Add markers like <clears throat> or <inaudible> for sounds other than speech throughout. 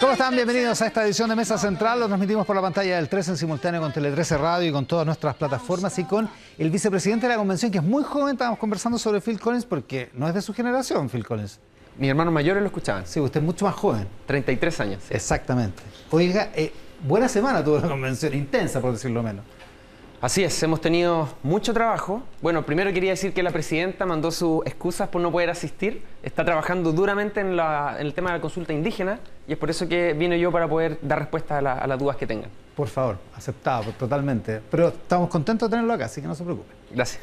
¿Cómo están? Bienvenidos a esta edición de Mesa Central. Lo transmitimos por la pantalla del 13 en simultáneo con Tele 13 Radio y con todas nuestras plataformas y con el vicepresidente de la convención, que es muy joven. Estábamos conversando sobre Phil Collins porque no es de su generación, Phil Collins. Mis hermanos mayores lo escuchaban. Sí, usted es mucho más joven. 33 años. Exactamente. Oiga, eh, buena semana tuvo la convención, intensa por decirlo menos. Así es, hemos tenido mucho trabajo. Bueno, primero quería decir que la presidenta mandó sus excusas por no poder asistir. Está trabajando duramente en, la- en el tema de la consulta indígena y es por eso que vine yo para poder dar respuesta a, la- a las dudas que tengan. Por favor, aceptado pues, totalmente. Pero estamos contentos de tenerlo acá, así que no se preocupe. Gracias.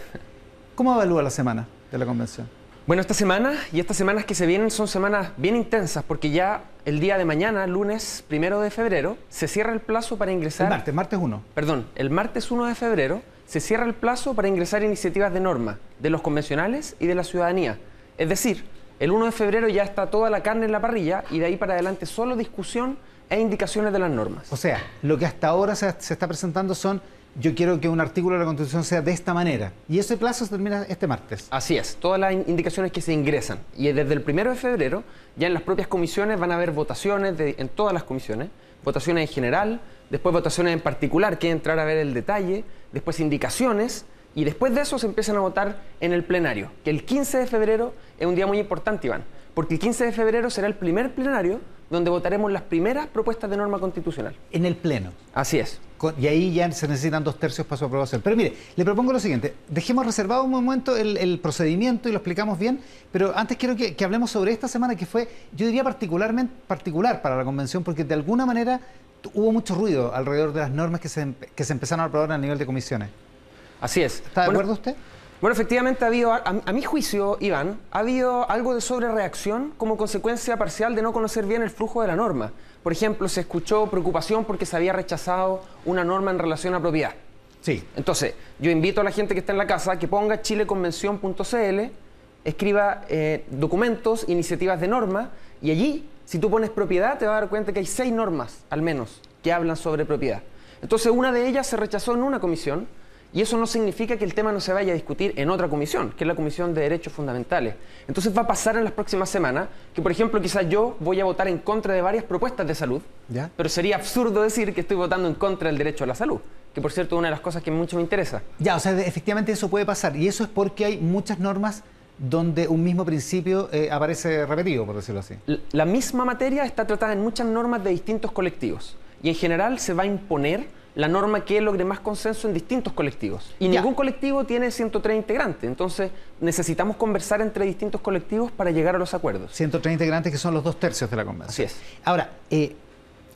¿Cómo evalúa la semana de la convención? Bueno, esta semana y estas semanas que se vienen son semanas bien intensas porque ya el día de mañana, lunes primero de febrero, se cierra el plazo para ingresar. El martes, martes 1. Perdón, el martes 1 de febrero se cierra el plazo para ingresar iniciativas de norma de los convencionales y de la ciudadanía. Es decir, el 1 de febrero ya está toda la carne en la parrilla y de ahí para adelante solo discusión e indicaciones de las normas. O sea, lo que hasta ahora se, se está presentando son, yo quiero que un artículo de la Constitución sea de esta manera. Y ese plazo se termina este martes. Así es, todas las in- indicaciones que se ingresan. Y desde el 1 de febrero, ya en las propias comisiones van a haber votaciones en todas las comisiones, votaciones en general, después votaciones en particular, que entrar a ver el detalle, después indicaciones, y después de eso se empiezan a votar en el plenario, que el 15 de febrero es un día muy importante, Iván, porque el 15 de febrero será el primer plenario donde votaremos las primeras propuestas de norma constitucional. En el Pleno. Así es. Con- y ahí ya se necesitan dos tercios para su aprobación. Pero mire, le propongo lo siguiente. Dejemos reservado un momento el, el procedimiento y lo explicamos bien, pero antes quiero que, que hablemos sobre esta semana que fue, yo diría particularmente particular para la convención, porque de alguna manera hubo mucho ruido alrededor de las normas que se, que se empezaron a aprobar a nivel de comisiones. Así es. ¿Está de Bueno, acuerdo usted? Bueno, efectivamente ha habido, a, a mi juicio, Iván, ha habido algo de sobrereacción como consecuencia parcial de no conocer bien el flujo de la norma. Por ejemplo, se escuchó preocupación porque se había rechazado una norma en relación a propiedad. Sí. Entonces, yo invito a la gente que está en la casa que ponga chileconvención.cl, escriba eh, documentos, iniciativas de norma, y allí, si tú pones propiedad, te vas a dar cuenta que hay seis normas, al menos, que hablan sobre propiedad. Entonces, una de ellas se rechazó en una comisión, y eso no significa que el tema no se vaya a discutir en otra comisión, que es la Comisión de Derechos Fundamentales. Entonces va a pasar en las próximas semanas que, por ejemplo, quizás yo voy a votar en contra de varias propuestas de salud, ¿Ya? pero sería absurdo decir que estoy votando en contra del derecho a la salud, que por cierto es una de las cosas que mucho me interesa. Ya, o sea, efectivamente eso puede pasar. Y eso es porque hay muchas normas donde un mismo principio eh, aparece repetido, por decirlo así. La misma materia está tratada en muchas normas de distintos colectivos y en general se va a imponer la norma que logre más consenso en distintos colectivos. Y Ya. ningún colectivo tiene 103 integrantes, entonces necesitamos conversar entre distintos colectivos para llegar a los acuerdos. 130 integrantes que son los dos tercios de la convención. Así es. Ahora, eh,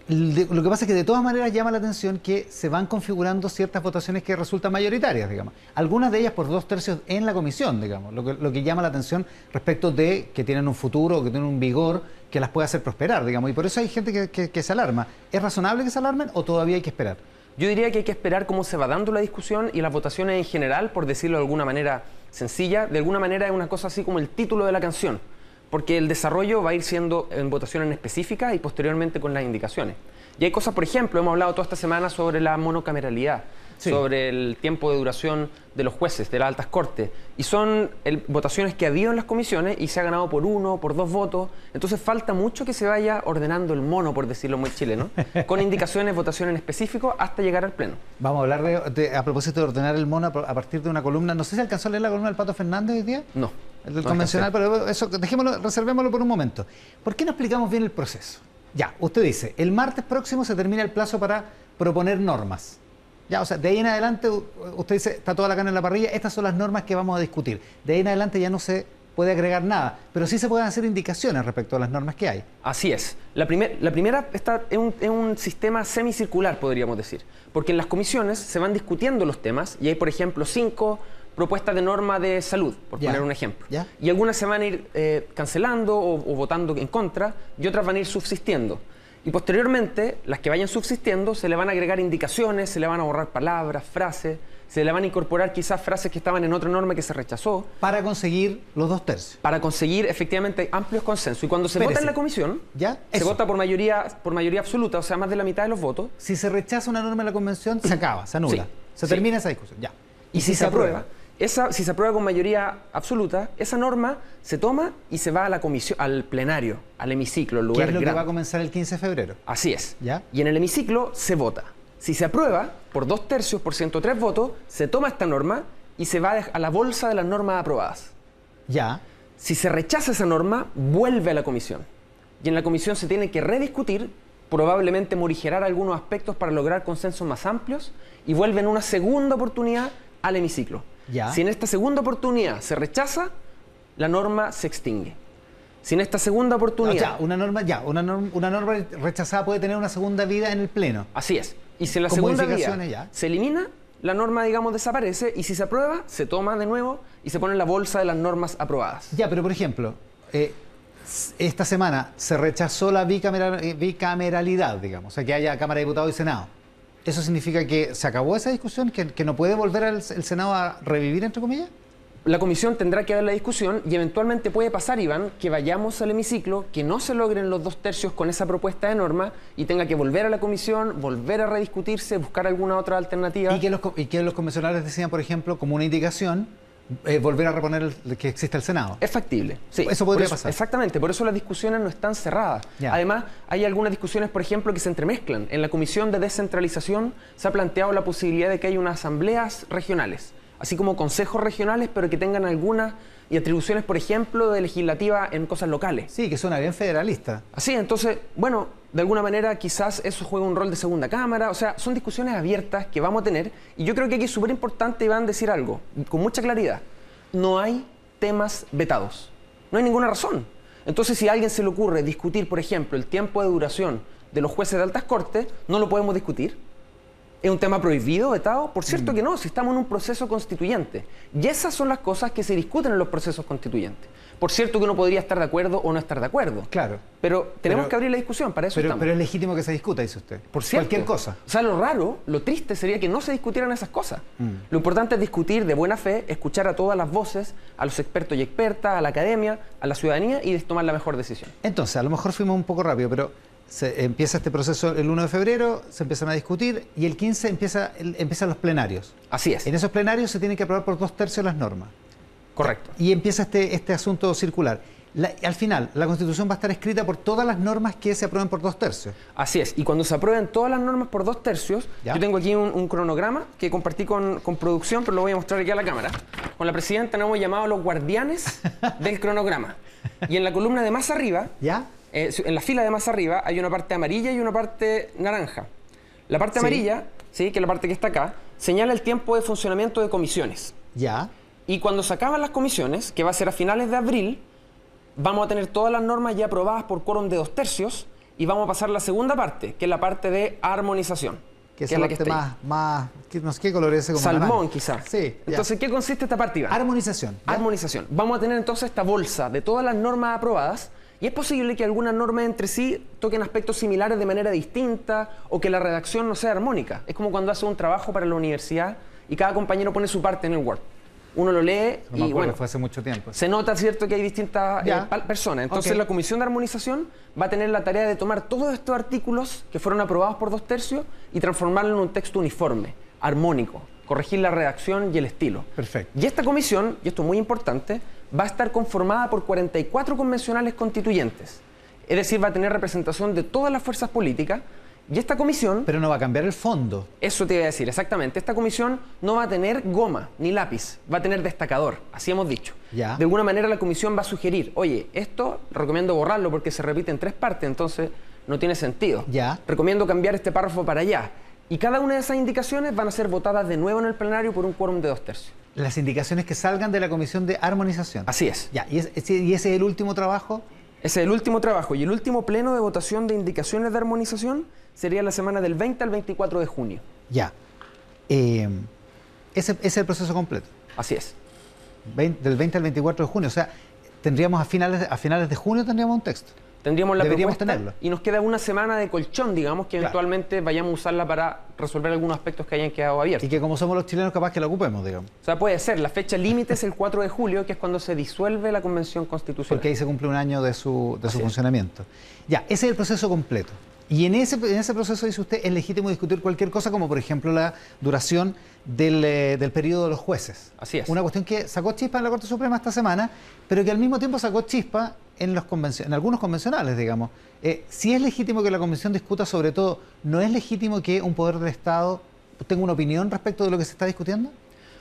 lo que pasa es que de todas maneras llama la atención que se van configurando ciertas votaciones que resultan mayoritarias, digamos. Algunas de ellas por dos tercios en la comisión, digamos. Lo que, lo que llama la atención respecto de que tienen un futuro, que tienen un vigor que las puede hacer prosperar, digamos. Y por eso hay gente que, que- que se alarma. ¿Es razonable que se alarmen o todavía hay que esperar? Yo diría que hay que esperar cómo se va dando la discusión y las votaciones en general, por decirlo de alguna manera sencilla, de alguna manera es una cosa así como el título de la canción, porque el desarrollo va a ir siendo en votaciones específicas y posteriormente con las indicaciones. Y hay cosas, por ejemplo, hemos hablado toda esta semana sobre la monocameralidad, Sí. sobre el tiempo de duración de los jueces, de las altas cortes, y son el- votaciones que ha habido en las comisiones y se ha ganado por uno, por dos votos, entonces falta mucho que se vaya ordenando el mono, por decirlo muy chileno, <laughs> con indicaciones, votaciones en específico hasta llegar al pleno. Vamos a hablar de, de- a propósito de ordenar el mono a, partir de una columna. No sé si alcanzó a leer la columna del Pato Fernández hoy día. No. El del no convencional, pero eso dejémoslo, reservémoslo por un momento. ¿Por qué no explicamos bien el proceso? Ya, usted dice, el martes próximo se termina el plazo para proponer normas. Ya, o sea, de ahí en adelante, usted dice, está toda la carne en la parrilla, estas son las normas que vamos a discutir. De ahí en adelante ya no se puede agregar nada, pero sí se pueden hacer indicaciones respecto a las normas que hay. Así es. La, primer- la primera está, es, un, sistema semicircular, podríamos decir. Porque en las comisiones se van discutiendo los temas y hay, por ejemplo, cinco propuestas de norma de salud, por poner un ejemplo. Ya. Y algunas se van a ir eh, cancelando o, o votando en contra y otras van a ir subsistiendo. Y posteriormente, las que vayan subsistiendo, se le van a agregar indicaciones, se le van a borrar palabras, frases, se le van a incorporar quizás frases que estaban en otra norma que se rechazó, Para conseguir los dos tercios. para conseguir efectivamente amplios consensos. Y cuando se vota en la comisión, ¿Ya? se Eso. vota por mayoría, por mayoría absoluta, o sea, más de la mitad de los votos. Si se rechaza una norma en la convención, se acaba, se anula. Sí. Se Sí. termina esa discusión. Ya. Y si se aprueba, esa, si se aprueba con mayoría absoluta, esa norma se toma y se va a la comisión, al plenario, al hemiciclo, el ¿Qué lugar es lo que va a comenzar el 15 de febrero? Así es. ¿Ya? Y en el hemiciclo se vota. Si se aprueba por dos tercios, por 103 votos, se toma esta norma y se va a la bolsa de las normas aprobadas. Ya. Si se rechaza esa norma, vuelve a la comisión. Y en la comisión se tiene que rediscutir, probablemente morigerar algunos aspectos para lograr consensos más amplios y vuelve en una segunda oportunidad al hemiciclo. Ya. Si en esta segunda oportunidad se rechaza, la norma se extingue. Si en esta segunda oportunidad... sea, una norma, ya, una norma, una norma rechazada puede tener una segunda vida en el Pleno. Así es. Y si en la Con segunda ya. se elimina, la norma, digamos, desaparece y si se aprueba, se toma de nuevo y se pone en la bolsa de las normas aprobadas. Ya, pero por ejemplo, eh, esta semana se rechazó la eh, bicameralidad, digamos, o sea, que haya Cámara de Diputados y Senado. ¿Eso significa que se acabó esa discusión, que, que no puede volver al- el Senado a revivir, entre comillas? La comisión tendrá que ver la discusión y eventualmente puede pasar, Iván, que vayamos al hemiciclo, que no se logren los dos tercios con esa propuesta de norma y tenga que volver a la comisión, volver a rediscutirse, buscar alguna otra alternativa. Y que, los, y que los convencionales decían, por ejemplo, como una indicación, eh, volver a reponer el- que existe el Senado. Es factible. Sí, Eso podría pasar. Exactamente, por eso las discusiones no están cerradas. Además, hay algunas discusiones, por ejemplo, que se entremezclan. En la Comisión de Descentralización se ha planteado la posibilidad de que haya unas asambleas regionales, así como consejos regionales, pero que tengan algunas y atribuciones, por ejemplo, de legislativa en cosas locales. Sí, que suena bien federalista. Así, entonces, bueno, de alguna manera quizás eso juega un rol de segunda cámara, o sea, son discusiones abiertas que vamos a tener y yo creo que aquí es súper importante, Iván, decir algo, con mucha claridad. No hay temas vetados, no hay ninguna razón. Entonces, si a alguien se le ocurre discutir, por ejemplo, el tiempo de duración de los jueces de altas cortes, no lo podemos discutir. ¿Es un tema prohibido, vetado? Por cierto que no, si estamos en un proceso constituyente. Y esas son las cosas que se discuten en los procesos constituyentes. Por cierto que uno podría estar de acuerdo o no estar de acuerdo. Claro. Pero tenemos Pero- que abrir la discusión, para eso Pero, estamos. pero es legítimo que se discuta, dice usted. Por cierto. Cualquier cosa. O sea, lo raro, lo triste sería que no se discutieran esas cosas. Mm. Lo importante es discutir de buena fe, escuchar a todas las voces, a los expertos y expertas, a la academia, a la ciudadanía y tomar la mejor decisión. Entonces, a lo mejor fuimos un poco rápido, pero se empieza este proceso el 1 de febrero, se empiezan a discutir y el 15 empieza, el- empiezan los plenarios. Así es. En esos plenarios se tienen que aprobar por dos tercios las normas. Correcto. Y empieza este, este asunto circular. La- al final, la Constitución va a estar escrita por todas las normas que se aprueben por dos tercios. Así es, y cuando se aprueben todas las normas por dos tercios, Ya. yo tengo aquí un, un cronograma que compartí con, con producción, pero lo voy a mostrar aquí a la cámara. Con la presidenta nos hemos llamado los guardianes <laughs> del cronograma. Y en la columna de más arriba, ¿Ya? eh, en la fila de más arriba, hay una parte amarilla y una parte naranja. La parte Sí. amarilla, ¿sí? que es la parte que está acá, señala el tiempo de funcionamiento de comisiones. ¿Ya? Y cuando se acaban las comisiones, que va a ser a finales de abril, vamos a tener todas las normas ya aprobadas por quórum de dos tercios y vamos a pasar a la segunda parte, que es la parte de armonización. Que es la que parte ahí. más, más que no sé qué color es ese como Salmón, quizás. Sí. ya. Entonces, ¿qué consiste esta parte, Iván? armonización. ¿ya? Armonización. Vamos a tener entonces esta bolsa de todas las normas aprobadas y es posible que algunas normas entre sí toquen aspectos similares de manera distinta o que la redacción no sea armónica. Es como cuando hace un trabajo para la universidad y cada compañero pone su parte en el Word. Uno lo lee No y acuerdo, bueno, fue hace mucho tiempo. se nota, ¿cierto?, que hay distintas eh, personas. Entonces, la Comisión de Armonización va a tener la tarea de tomar todos estos artículos que fueron aprobados por dos tercios y transformarlo en un texto uniforme, armónico, corregir la redacción y el estilo. Perfecto. Y esta comisión, y esto es muy importante, va a estar conformada por 44 convencionales constituyentes. Es decir, va a tener representación de todas las fuerzas políticas. Y esta comisión, Pero no va a cambiar el fondo. eso te iba a decir, exactamente, esta comisión no va a tener goma ni lápiz, va a tener destacador, así hemos dicho. Ya. De alguna manera la comisión va a sugerir, oye, esto recomiendo borrarlo porque se repite en tres partes, entonces no tiene sentido. Ya. Recomiendo cambiar este párrafo para allá. Y cada una de esas indicaciones van a ser votadas de nuevo en el plenario por un quórum de dos tercios. Las indicaciones que salgan de la Comisión de Armonización. Así es. Ya, y, es- ese- y ese es el último trabajo. Ese es el último trabajo. Y el último pleno de votación de indicaciones de armonización sería la semana del 20 al 24 de junio. Ya. Eh, ese, ese es el proceso completo. Así es. Del 20 al 24 de junio. O sea, tendríamos a finales, a finales de junio tendríamos un texto. Tendríamos la Deberíamos propuesta tenerlo. y nos queda una semana de colchón, digamos, que Claro. eventualmente vayamos a usarla para resolver algunos aspectos que hayan quedado abiertos. Y que como somos los chilenos, capaz que la ocupemos, digamos. O sea, puede ser. La fecha límite es el 4 de julio, que es cuando se disuelve la Convención Constitucional. Porque ahí se cumple un año de su, de su funcionamiento. Ya, ese es el proceso completo. Y en ese, en ese proceso, dice usted, es legítimo discutir cualquier cosa, como por ejemplo la duración del, eh, del periodo de los jueces. Así es. Una cuestión que sacó chispa en la Corte Suprema esta semana, pero que al mismo tiempo sacó chispa en, los convencio- en algunos convencionales, digamos. Eh, si es legítimo que la Convención discuta sobre todo, ¿no es legítimo que un poder del Estado tenga una opinión respecto de lo que se está discutiendo?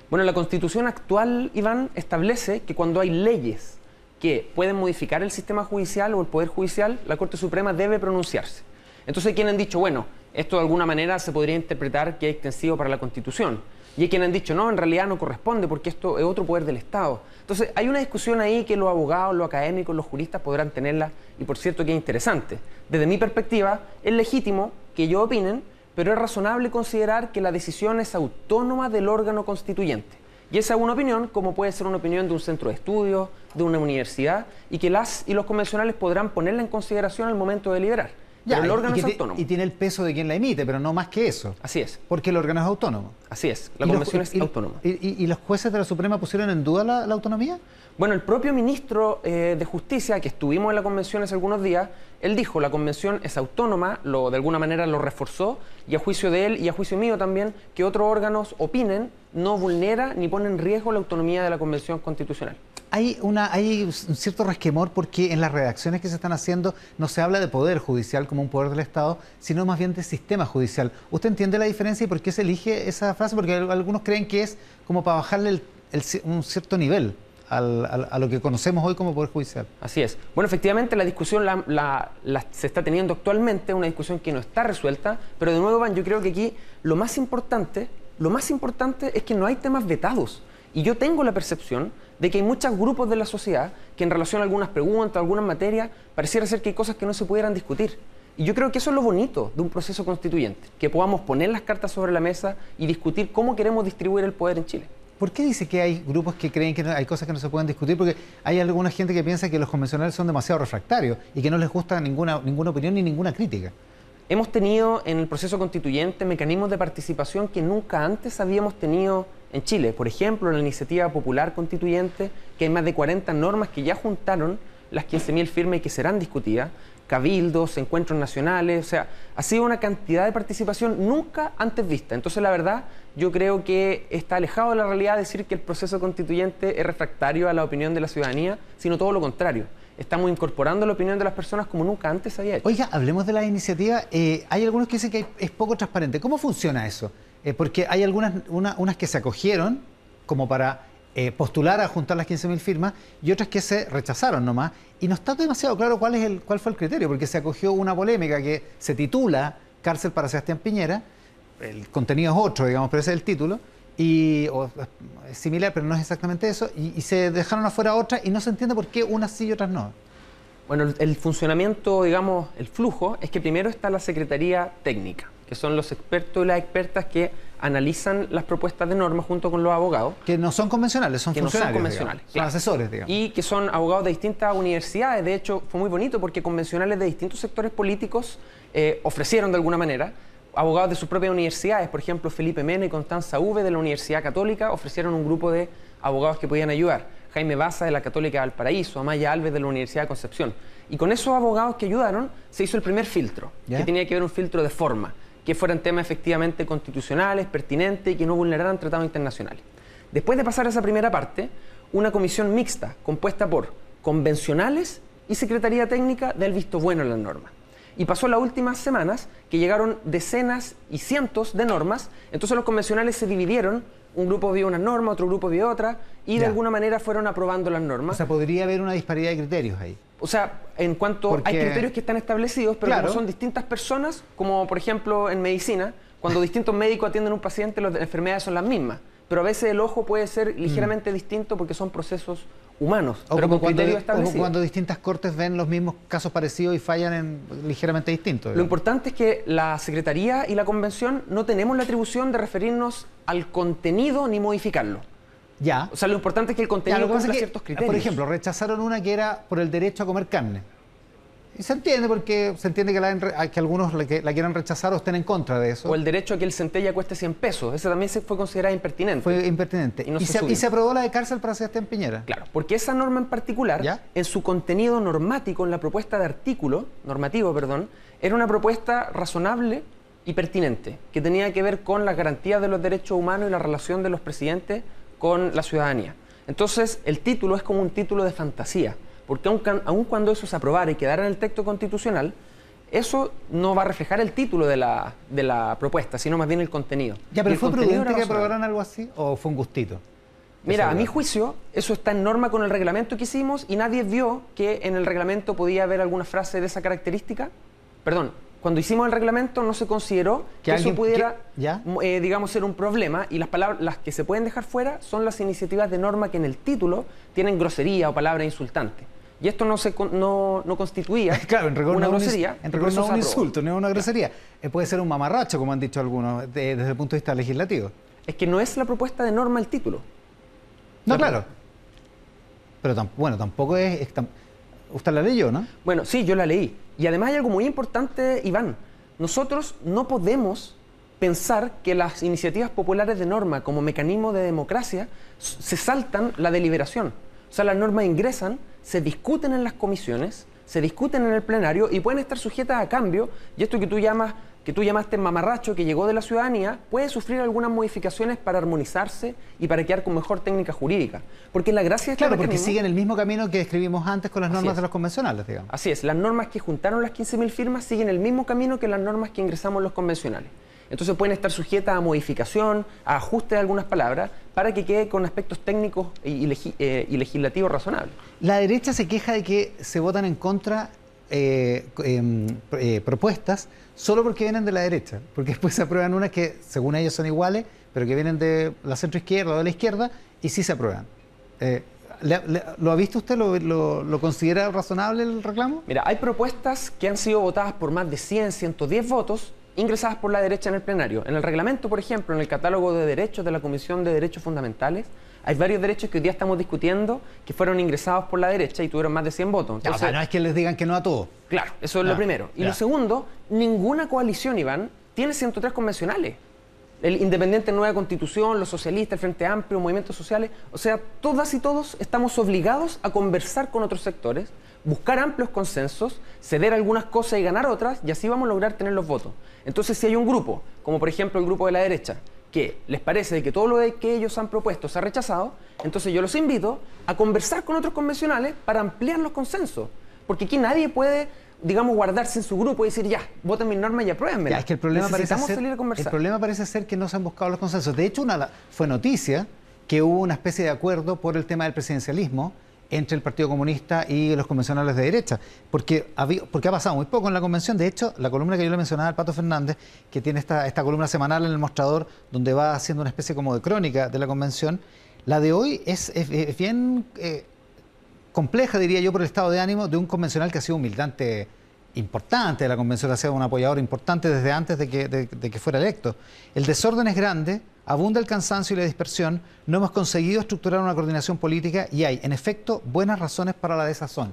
Bueno, la constitución actual, Iván, establece que cuando hay leyes que pueden modificar el sistema judicial o el poder judicial, la Corte Suprema debe pronunciarse. Entonces hay quienes han dicho, bueno, esto de alguna manera se podría interpretar que es extensivo para la constitución. Y hay quienes han dicho, no, en realidad no corresponde porque esto es otro poder del Estado. Entonces hay una discusión ahí que los abogados, los académicos, los juristas podrán tenerla y por cierto que es interesante. Desde mi perspectiva, es legítimo que ellos opinen, pero es razonable considerar que la decisión es autónoma del órgano constituyente. Y esa es una opinión, como puede ser una opinión de un centro de estudios, de una universidad, y que las y los convencionales podrán ponerla en consideración al momento de deliberar. Pero el y- órgano es autónomo. y tiene el peso de quien la emite, pero no más que eso. Así es, Porque el órgano es autónomo. así es. La ¿Y los- convención es y- autónoma. Y, y- y los jueces de la Suprema pusieron en duda la, la autonomía? Bueno, el propio ministro eh, de Justicia, que estuvimos en la convención hace algunos días, él dijo, la convención es autónoma, lo, de alguna manera lo reforzó, y a juicio de él y a juicio mío también, que otros órganos opinen, no vulnera ni pone en riesgo la autonomía de la convención constitucional. Hay, una, hay un cierto resquemor porque en las redacciones que se están haciendo no se habla de poder judicial como un poder del Estado, sino más bien de sistema judicial. ¿Usted entiende la diferencia y por qué se elige esa frase? Porque al- algunos creen que es como para bajarle el- el un cierto nivel al- al- a lo que conocemos hoy como poder judicial. Así es. Bueno, efectivamente la discusión la, la- la- se está teniendo actualmente, una discusión que no está resuelta, pero de nuevo, Van, yo creo que aquí lo más importante, lo más importante es que no hay temas vetados. Y yo tengo la percepción de que hay muchos grupos de la sociedad que en relación a algunas preguntas, algunas materias, pareciera ser que hay cosas que no se pudieran discutir. Y yo creo que eso es lo bonito de un proceso constituyente, que podamos poner las cartas sobre la mesa y discutir cómo queremos distribuir el poder en Chile. ¿Por qué dice que hay grupos que creen que hay cosas que no se pueden discutir? Porque hay alguna gente que piensa que los convencionales son demasiado refractarios y que no les gusta ninguna, ninguna opinión ni ninguna crítica. Hemos tenido en el proceso constituyente mecanismos de participación que nunca antes habíamos tenido en Chile. Por ejemplo, la iniciativa popular constituyente, que hay más de 40 normas que ya juntaron las 15.000 firmas y que serán discutidas, cabildos, encuentros nacionales, o sea, ha sido una cantidad de participación nunca antes vista. Entonces, la verdad, yo creo que está alejado de la realidad decir que el proceso constituyente es refractario a la opinión de la ciudadanía, sino todo lo contrario. Estamos incorporando la opinión de las personas como nunca antes había hecho. Oiga, hablemos de la iniciativa. Eh, hay algunos que dicen que es poco transparente. ¿Cómo funciona eso? Eh, porque hay algunas una- unas que se acogieron como para eh, postular a juntar las 15.000 firmas y otras que se rechazaron nomás. Y no está demasiado claro cuál, es el, cuál fue el criterio, porque se acogió una polémica que se titula Cárcel para Sebastián Piñera. El contenido es otro, digamos, pero ese es el título. Y, o, es similar, pero no es exactamente eso. Y, y se dejaron afuera otras y no se entiende por qué unas sí y otras no. Bueno, el, el funcionamiento, digamos, el flujo, es que primero está la Secretaría Técnica, que son los expertos y las expertas que analizan las propuestas de norma junto con los abogados Que no son convencionales, son Que no son funcionarios. convencionales, digamos. Son asesores, digamos. y que son abogados de distintas universidades. De hecho, fue muy bonito porque convencionales de distintos sectores políticos eh, ofrecieron de alguna manera abogados de sus propias universidades. Por ejemplo, Felipe Mena y Constanza V de la Universidad Católica ofrecieron un grupo de abogados que podían ayudar. Jaime Baza de la Católica de Valparaíso, Amaya Alves de la Universidad de Concepción. Y con esos abogados que ayudaron se hizo el primer filtro, que tenía que ver un filtro de forma, que fueran temas efectivamente constitucionales, pertinentes y que no vulneraran tratados internacionales. Después de pasar esa primera parte, una comisión mixta compuesta por convencionales y Secretaría Técnica del visto bueno en las normas. Y pasó las últimas semanas que llegaron decenas y cientos de normas, entonces los convencionales se dividieron, un grupo vio una norma, otro grupo vio otra, y de Ya. alguna manera fueron aprobando las O normas. sea, podría haber una disparidad de criterios ahí. O sea, en cuanto Porque- hay criterios que están establecidos, pero Claro. como son distintas personas, como por ejemplo en medicina, cuando <laughs> distintos médicos atienden a un paciente, las enfermedades son las mismas. Pero a veces el ojo puede ser ligeramente distinto porque son procesos humanos, O pero como, con cuando, criterios o como establecidos. cuando distintas cortes ven los mismos casos parecidos y fallan en ligeramente distintos. Lo importante es que la Secretaría y la Convención no tenemos la atribución de referirnos al contenido ni modificarlo. Ya. O sea, lo importante es que el Ya, contenido lo que pasa cumpla que, ciertos criterios. Por ejemplo, rechazaron una que era por el derecho a comer carne. Y se entiende porque se entiende que, la, que algunos la, que la, quieran rechazar o estén en contra de eso. O el derecho a que el centella cueste 100 pesos. Ese también se fue considerado impertinente. Fue impertinente. Y, se, se, aprobó la de cárcel para Sebastián Piñera. Claro, porque esa norma en particular, en su contenido normático, en la propuesta de artículo, normativo, perdón, era una propuesta razonable y pertinente, que tenía que ver con las garantías de los derechos humanos y la relación de los presidentes con la ciudadanía. Entonces, el título es como un título de fantasía porque aun, cuando eso se aprobara y quedara en el texto constitucional, eso no va a reflejar el título de la, de la propuesta, sino más bien el contenido. Ya, pero ¿fue prudente que aprobaran algo así o fue un gustito? Mira, a mi juicio, eso está en norma con el reglamento que hicimos y nadie vio que en el reglamento podía haber alguna frase de esa característica. Perdón, cuando hicimos el reglamento no se consideró que, eso pudiera, eh, digamos, ser un problema y las palabras, las que se pueden dejar fuera son las iniciativas de norma que en el título tienen grosería o palabra insultante. Y esto no, se, no, no constituía <laughs> claro, en una no grosería. En rigor no es un insulto, no es una grosería. Eh, puede ser un mamarracho, como han dicho algunos, desde el punto de vista legislativo. Es que no es la propuesta de norma el título. No, claro. Pero bueno, tampoco es, Usted la leyó, ¿no? Bueno, sí, yo la leí. Y además hay algo muy importante, Iván. Nosotros no podemos pensar que las iniciativas populares de norma como mecanismo de democracia se saltan la deliberación. O sea, las normas ingresan, se discuten en las comisiones, se discuten en el plenario y pueden estar sujetas a cambio. Y esto que tú llamas que tú llamaste mamarracho que llegó de la ciudadanía puede sufrir algunas modificaciones para armonizarse y para quedar con mejor técnica jurídica. Porque la gracia es Claro, porque siguen el mismo camino que escribimos antes con las normas de los convencionales, digamos. Así es, las normas que juntaron las 15.000 firmas siguen el mismo camino que las normas que ingresamos los convencionales. Entonces pueden estar sujetas a modificación, a ajuste de algunas palabras, para que quede con aspectos técnicos y, eh, legislativos razonables. La derecha se queja de que se votan en contra eh, em, eh, propuestas solo porque vienen de la derecha, porque después se aprueban unas que según ellos son iguales, pero que vienen de la centroizquierda o de la izquierda y sí se aprueban. ¿Lo ha visto usted? ¿Lo, lo, considera razonable el reclamo? Mira, hay propuestas que han sido votadas por más de 100, 110 votos ingresadas por la derecha en el plenario. En el reglamento, por ejemplo, en el catálogo de derechos de la Comisión de Derechos Fundamentales, hay varios derechos que hoy día estamos discutiendo que fueron ingresados por la derecha y tuvieron más de 100 votos. o sea, no es que les digan que no a todos. Claro, eso es lo primero. Y lo segundo, ninguna coalición, Iván, tiene 103 convencionales. El Independiente Nueva Constitución, los socialistas, el Frente Amplio, movimientos sociales, o sea, todas y todos estamos obligados a conversar con otros sectores, buscar amplios consensos, ceder algunas cosas y ganar otras, y así vamos a lograr tener los votos. Entonces, si hay un grupo, como por ejemplo el grupo de la derecha, que les parece que todo lo que ellos han propuesto se ha rechazado, entonces yo los invito a conversar con otros convencionales para ampliar los consensos. Porque aquí nadie puede, digamos, guardarse en su grupo y decir, ya, voten mis normas y apruébenme. es que el problema, parece ser, el problema parece ser que no se han buscado los consensos. De hecho, una, fue noticia que hubo una especie de acuerdo por el tema del presidencialismo entre el Partido Comunista y los convencionales de derecha, porque, porque ha pasado muy poco en la convención. De hecho, la columna que yo le mencionaba al Pato Fernández, que tiene esta, esta columna semanal en el mostrador, donde va haciendo una especie como de crónica de la convención, la de hoy es, bien eh, compleja, diría yo, por el estado de ánimo de un convencional que ha sido un militante importante de la convención, ha sido un apoyador importante desde antes de que, de que fuera electo. El desorden es grande, abunda el cansancio y la dispersión, no hemos conseguido estructurar una coordinación política y hay, en efecto, buenas razones para la desazón.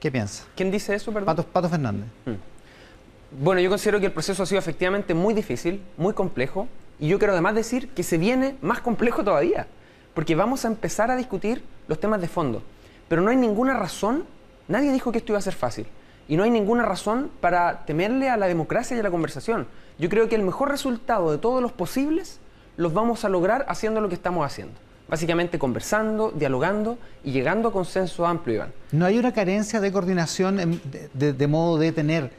¿Qué piensa? ¿Quién dice eso, perdón? Pato, Fernández. Mm. Bueno, yo considero que el proceso ha sido efectivamente muy difícil, muy complejo, y yo quiero además decir que se viene más complejo todavía, porque vamos a empezar a discutir los temas de fondo. Pero no hay ninguna razón, nadie dijo que esto iba a ser fácil, y no hay ninguna razón para temerle a la democracia y a la conversación. Yo creo que el mejor resultado de todos los posibles los vamos a lograr haciendo lo que estamos haciendo. Básicamente conversando, dialogando y llegando a consenso amplio, Iván. ¿No hay una carencia de coordinación de, modo de tener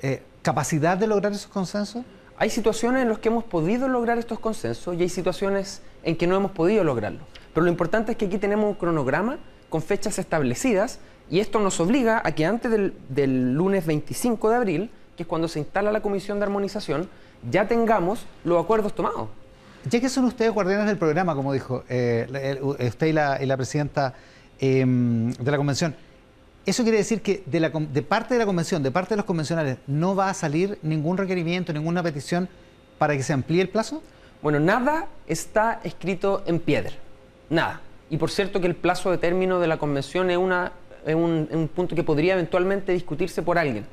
eh, capacidad de lograr esos consensos? Hay situaciones en las que hemos podido lograr estos consensos y hay situaciones en que no hemos podido lograrlo. Pero lo importante es que aquí tenemos un cronograma con fechas establecidas y esto nos obliga a que antes del, del lunes 25 de abril, que es cuando se instala la comisión de armonización, ya tengamos los acuerdos tomados. Ya que son ustedes guardianes del programa, como dijo eh, usted y la, presidenta em, de la convención, ¿eso quiere decir que de, la, de parte de la convención, de parte de los convencionales, no va a salir ningún requerimiento, ninguna petición para que se amplíe el plazo? Bueno, nada está escrito en piedra, nada. Y por cierto que el plazo de término de la convención es una es un, es un punto que podría eventualmente discutirse por alguien.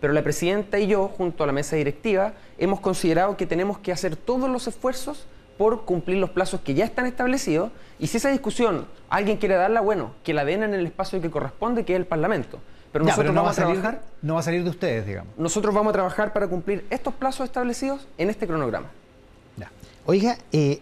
Pero la presidenta y yo, junto a la mesa directiva, hemos considerado que tenemos que hacer todos los esfuerzos por cumplir los plazos que ya están establecidos. Y si esa discusión alguien quiere darla, bueno, que la den en el espacio que corresponde, que es el Parlamento. Pero nosotros no, vamos va a a salir, trabajar, no va a salir de ustedes, digamos. nosotros vamos a trabajar para cumplir estos plazos establecidos en este cronograma. Ya. Oiga, eh,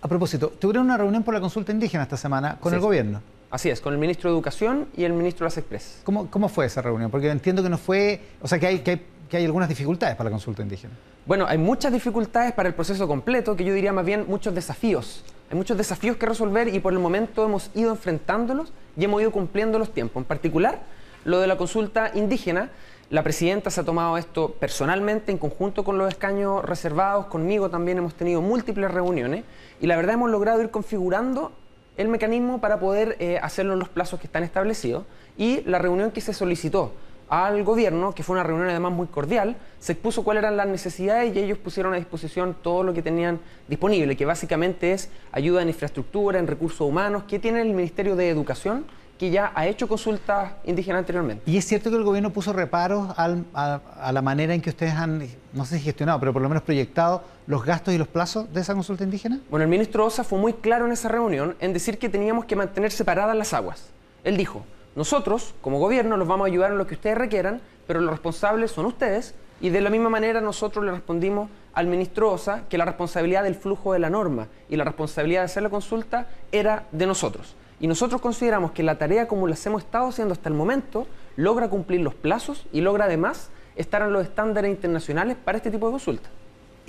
a propósito, tuvieron una reunión por la consulta indígena esta semana con Sí. el gobierno. Así es, con el ministro de Educación y el ministro de las Express. ¿Cómo, ¿Cómo fue esa reunión? Porque entiendo que no fue, o sea, que hay, que hay, que hay algunas dificultades para la consulta indígena. Bueno, hay muchas dificultades para el proceso completo, que yo diría más bien muchos desafíos. Hay muchos desafíos que resolver y por el momento hemos ido enfrentándolos y hemos ido cumpliendo los tiempos. En particular, lo de la consulta indígena, la presidenta se ha tomado esto personalmente en conjunto con los escaños reservados, conmigo también hemos tenido múltiples reuniones. Y la verdad hemos logrado ir configurando el mecanismo para poder eh, hacerlo en los plazos que están establecidos. Y la reunión que se solicitó al gobierno, que fue una reunión además muy cordial, se expuso cuáles eran las necesidades y ellos pusieron a disposición todo lo que tenían disponible, que básicamente es ayuda en infraestructura, en recursos humanos, que tiene el Ministerio de Educación, que ya ha hecho consultas indígenas anteriormente. ¿Y es cierto que el gobierno puso reparos al- a, a la manera en que ustedes han, no sé si gestionado, pero por lo menos proyectado los gastos y los plazos de esa consulta indígena? Bueno, el ministro Osa fue muy claro en esa reunión en decir que teníamos que mantener separadas las aguas. Él dijo, nosotros, como gobierno, los vamos a ayudar en lo que ustedes requieran, pero los responsables son ustedes. Y de la misma manera nosotros le respondimos al ministro Osa que la responsabilidad del flujo de la norma y la responsabilidad de hacer la consulta era de nosotros. Y nosotros consideramos que la tarea como las hemos estado haciendo hasta el momento logra cumplir los plazos y logra además estar en los estándares internacionales para este tipo de consulta.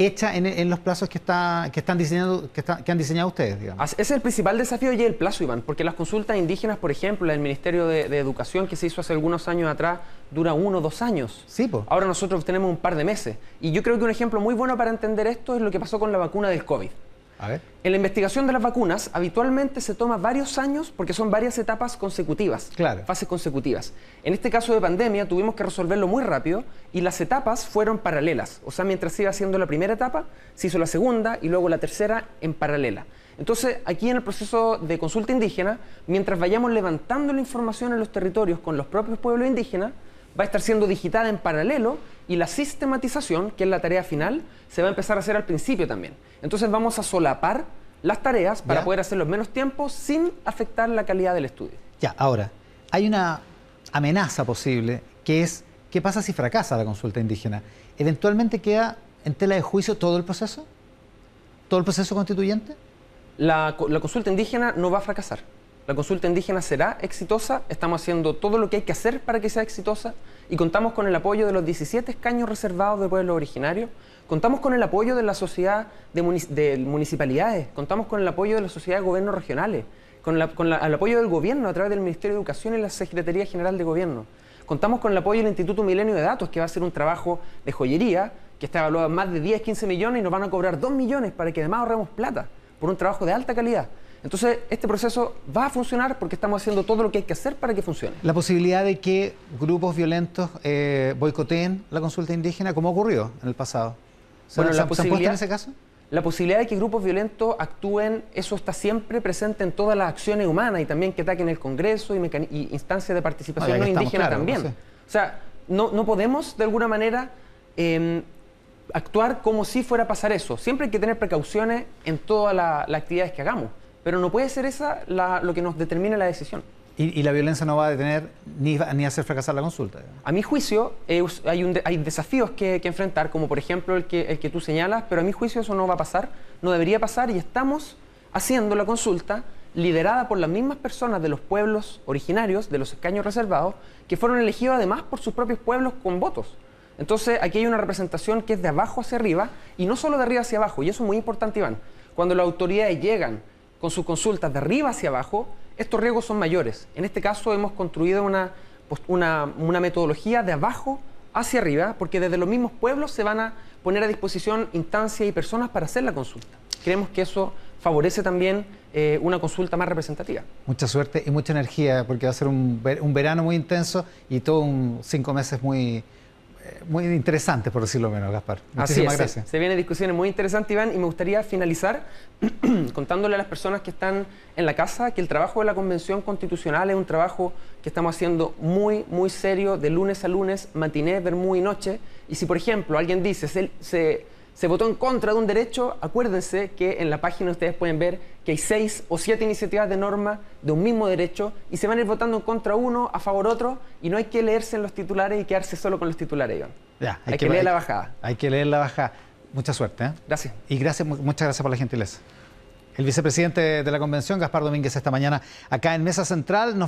Hecha en, en los plazos que, está, que, están diseñando, que, está- que han diseñado ustedes, digamos. Ese es el principal desafío y el plazo, Iván, porque las consultas indígenas, por ejemplo, del Ministerio de, de Educación que se hizo hace algunos años atrás, dura uno o dos años. Sí, po. Ahora nosotros tenemos un par de meses. Y yo creo que un ejemplo muy bueno para entender esto es lo que pasó con la vacuna del COVID. A ver. En la investigación de las vacunas, habitualmente se toma varios años porque son varias etapas consecutivas, Claro. fases consecutivas. En este caso de pandemia tuvimos que resolverlo muy rápido y las etapas fueron paralelas. O sea, mientras se iba haciendo la primera etapa, se hizo la segunda y luego la tercera en paralela. Entonces, aquí en el proceso de consulta indígena, mientras vayamos levantando la información en los territorios con los propios pueblos indígenas, va a estar siendo digitada en paralelo y la sistematización, que es la tarea final, se va a empezar a hacer al principio también. Entonces vamos a solapar las tareas para Ya. poder hacerlo en menos tiempo sin afectar la calidad del estudio. Ya, ahora, hay una amenaza posible que es, ¿qué pasa si fracasa la consulta indígena? ¿Eventualmente queda en tela de juicio todo el proceso? ¿Todo el proceso constituyente? La, la consulta indígena no va a fracasar. La consulta indígena será exitosa, estamos haciendo todo lo que hay que hacer para que sea exitosa y contamos con el apoyo de los 17 escaños reservados de pueblos originarios, contamos con el apoyo de la sociedad de, de municipalidades, contamos con el apoyo de la sociedad de gobiernos regionales, con, la- con la- el apoyo del gobierno a través del Ministerio de Educación y la Secretaría General de Gobierno. Contamos con el apoyo del Instituto Milenio de Datos, que va a hacer un trabajo de joyería, que está evaluado en más de 10, 15 millones y nos van a cobrar 2 millones para que además ahorremos plata por un trabajo de alta calidad. Entonces, este proceso va a funcionar porque estamos haciendo todo lo que hay que hacer para que funcione. La posibilidad de que grupos violentos eh, boicoteen la consulta indígena, como ocurrió en el pasado. ¿Se, Bueno, la puesto en posibilidad- ese caso? La posibilidad de que grupos violentos actúen, eso está siempre presente en todas las acciones humanas y también que ataquen el Congreso y, y instancias de participación no indígena también. no sé. O sea, no, no podemos de alguna manera eh, actuar como si fuera a pasar eso. Siempre hay que tener precauciones en todas la- las actividades que hagamos, pero no puede ser esa la- lo que nos determine la decisión. Y, y la violencia no va a detener ni, ni hacer fracasar la consulta. digamos. A mi juicio, eh, hay, un de- hay desafíos que, que enfrentar, como por ejemplo el que, el que tú señalas, pero a mi juicio eso no va a pasar, no debería pasar y estamos haciendo la consulta liderada por las mismas personas de los pueblos originarios, de los escaños reservados, que fueron elegidos además por sus propios pueblos con votos. Entonces, aquí hay una representación que es de abajo hacia arriba y no solo de arriba hacia abajo, y eso es muy importante, Iván. Cuando las autoridades llegan con sus consultas de arriba hacia abajo, estos riesgos son mayores. En este caso, hemos construido una, una, metodología de abajo hacia arriba, porque desde los mismos pueblos se van a poner a disposición instancias y personas para hacer la consulta. Creemos que eso favorece también eh, una consulta más representativa. Mucha suerte y mucha energía, porque va a ser un, un verano muy intenso y todo un cinco meses muy muy interesantes, por decirlo menos, Gaspar. Así Muchísimas es, gracias. Se, se vienen discusiones muy interesantes, Iván, y me gustaría finalizar <clears throat> contándole a las personas que están en la casa que el trabajo de la Convención Constitucional es un trabajo que estamos haciendo muy, muy serio, de lunes a lunes, matiné, vermú y noche. Y si, por ejemplo, alguien dice, se, se, se votó en contra de un derecho, acuérdense que en la página ustedes pueden ver que hay seis o siete iniciativas de norma de un mismo derecho y se van a ir votando en contra uno, a favor otro, y no hay que leerse en los titulares y quedarse solo con los titulares, Iván. Ya, hay, que, leer la bajada. Hay que leer la bajada. Mucha suerte. ¿eh? Gracias. Y gracias, mu- muchas gracias por la gentileza. El vicepresidente de la convención, Gaspar Domínguez, esta mañana acá en Mesa Central. Nos